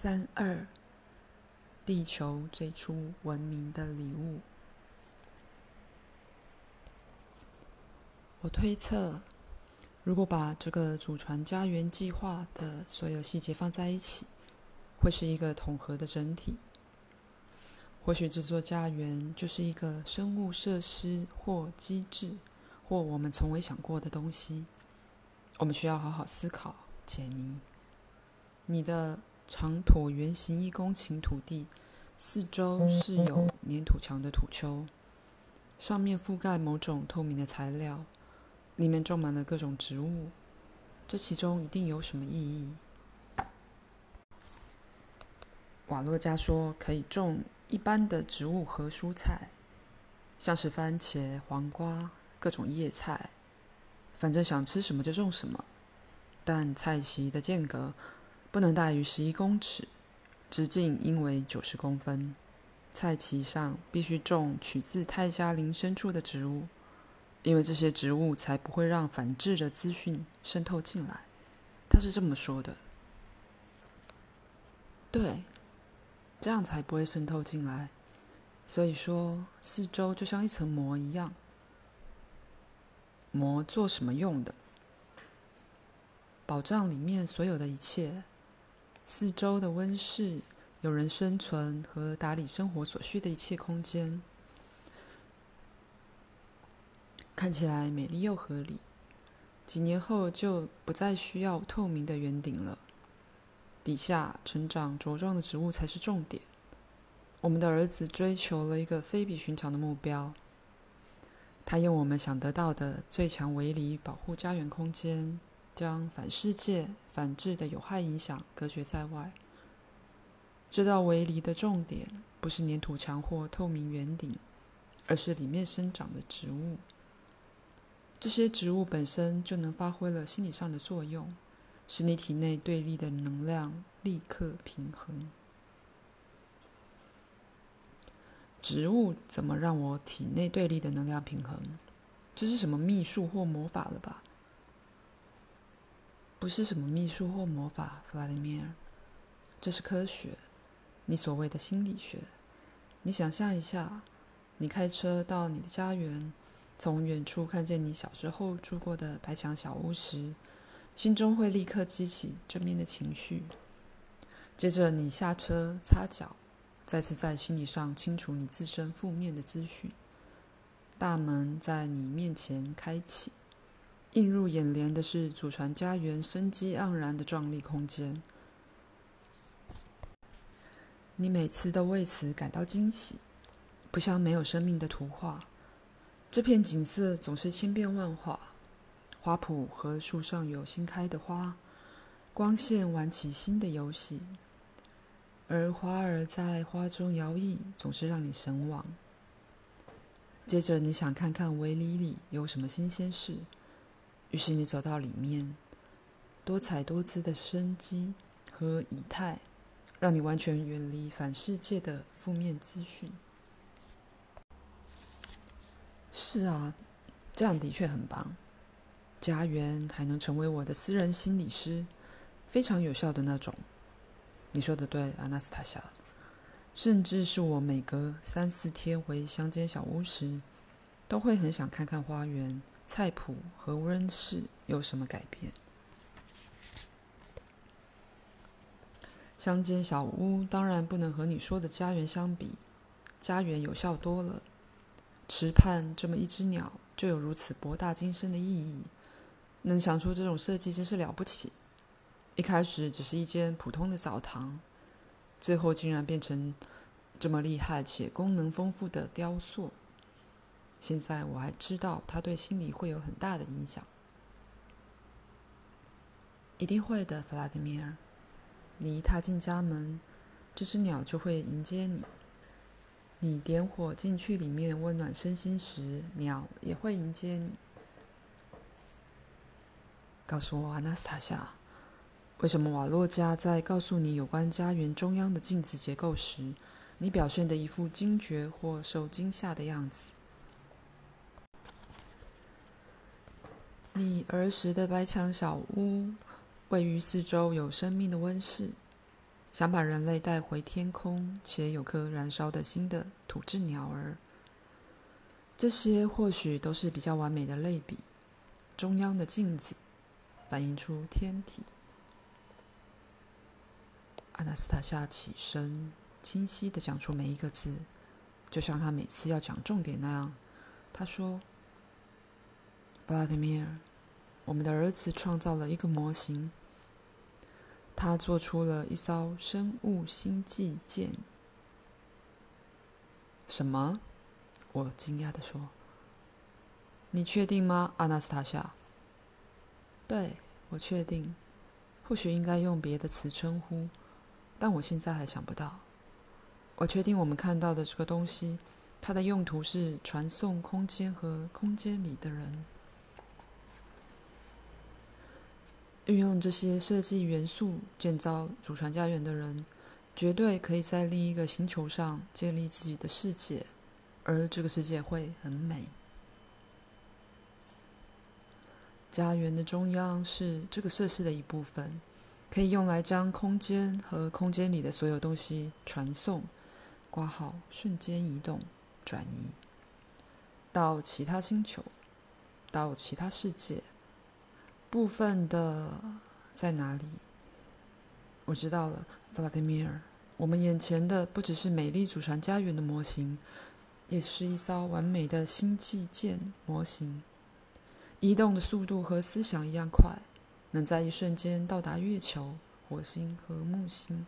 三二，地球最初文明的礼物。我推测，如果把这个祖传家园计划的所有细节放在一起，会是一个统合的整体。或许这座家园就是一个生物设施或机制，或我们从未想过的东西。我们需要好好思考、解谜。你的长椭圆形一公顷土地，四周是有粘土墙的土丘，上面覆盖某种透明的材料，里面种满了各种植物。这其中一定有什么意义。瓦洛加说可以种。一般的植物和蔬菜，像是番茄、黄瓜、各种叶菜，反正想吃什么就种什么。但菜畦的间隔不能大于十一公尺，直径应为九十公分。菜畦上必须种取自泰加林深处的植物，因为这些植物才不会让反制的资讯渗透进来。他是这么说的。对。这样才不会渗透进来。所以说，四周就像一层膜一样。膜做什么用的？保障里面所有的一切。四周的温室，有人生存和打理生活所需的一切空间，看起来美丽又合理。几年后就不再需要透明的圆顶了。底下成长茁壮的植物才是重点。我们的儿子追求了一个非比寻常的目标。他用我们想得到的最强围篱保护家园空间，将反世界、反制的有害影响隔绝在外。这道围篱的重点不是粘土墙或透明圆顶，而是里面生长的植物。这些植物本身就能发挥了心理上的作用。使你体内对立的能量立刻平衡。植物怎么让我体内对立的能量平衡？这是什么秘术或魔法了吧？不是什么秘术或魔法，弗拉迪米尔，这是科学，你所谓的心理学。你想象一下，你开车到你的家园，从远处看见你小时候住过的白墙小屋时。心中会立刻激起正面的情绪，接着你下车擦脚，再次在心理上清除你自身负面的资讯。大门在你面前开启，映入眼帘的是祖传家园生机盎然的壮丽空间。你每次都为此感到惊喜，不像没有生命的图画。这片景色总是千变万化。花圃和树上有新开的花，光线玩起新的游戏，而花儿在花中摇曳，总是让你神往。接着，你想看看围篱里有什么新鲜事，于是你走到里面，多彩多姿的生机和仪态，让你完全远离反世界的负面资讯。是啊，这样的确很棒。家园还能成为我的私人心理师，非常有效的那种。你说的对，阿纳斯塔夏。甚至是我每隔三四天回乡间小屋时，都会很想看看花园、菜谱和温室有什么改变。乡间小屋当然不能和你说的家园相比，家园有效多了。池畔这么一只鸟，就有如此博大精深的意义。能想出这种设计真是了不起。一开始只是一间普通的澡堂，最后竟然变成这么厉害且功能丰富的雕塑。现在我还知道它对心理会有很大的影响。一定会的，弗拉迪米尔。你一踏进家门，这只鸟就会迎接你。你点火进去里面温暖身心时，鸟也会迎接你。告诉我，阿纳斯塔夏，为什么瓦洛加在告诉你有关家园中央的镜子结构时，你表现的一副惊觉或受惊吓的样子？你儿时的白墙小屋，位于四周有生命的温室，想把人类带回天空，且有颗燃烧的心的土质鸟儿。这些或许都是比较完美的类比。中央的镜子反映出天体。阿纳斯塔夏起身，清晰地讲出每一个字，就像他每次要讲重点那样。他说：“弗拉迪米尔，我们的儿子创造了一个模型。”他做出了一艘生物星际舰。什么？我惊讶地说：“你确定吗，阿纳斯塔夏？”“对，我确定。或许应该用别的词称呼，但我现在还想不到。我确定我们看到的这个东西，它的用途是传送空间和空间里的人。”运用这些设计元素建造祖传家园的人，绝对可以在另一个星球上建立自己的世界，而这个世界会很美。家园的中央是这个设施的一部分，可以用来将空间和空间里的所有东西传送、挂号、瞬间移动、转移到其他星球，到其他世界。部分的在哪里？我知道了，弗拉迪米尔。我们眼前的不只是美丽祖传家园的模型，也是一艘完美的星际舰模型。移动的速度和思想一样快，能在一瞬间到达月球、火星和木星。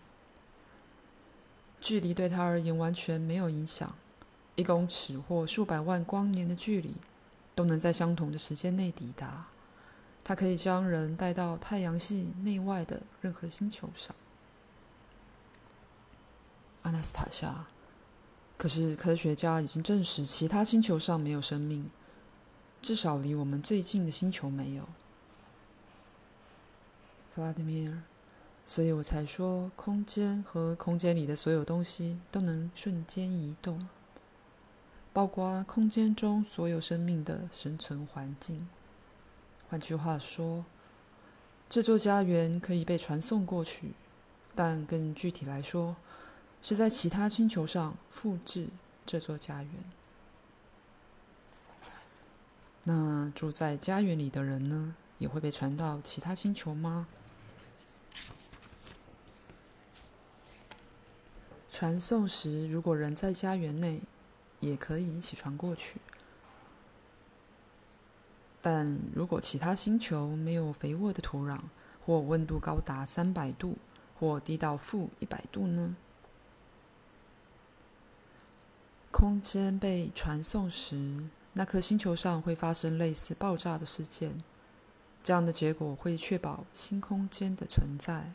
距离对他而言完全没有影响，一公尺或数百万光年的距离，都能在相同的时间内抵达。它可以将人带到太阳系内外的任何星球上。阿纳斯塔夏，可是科学家已经证实其他星球上没有生命，至少离我们最近的星球没有。弗拉迪米尔，所以我才说，空间和空间里的所有东西都能瞬间移动，包括空间中所有生命的生存环境。换句话说，这座家园可以被传送过去，但更具体来说，是在其他星球上复制这座家园。那住在家园里的人呢，也会被传到其他星球吗？传送时，如果人在家园内，也可以一起传过去。但如果其他星球没有肥沃的土壤，或温度高达三百度，或低到负一百度呢？空间被传送时，那颗星球上会发生类似爆炸的事件。这样的结果会确保新空间的存在，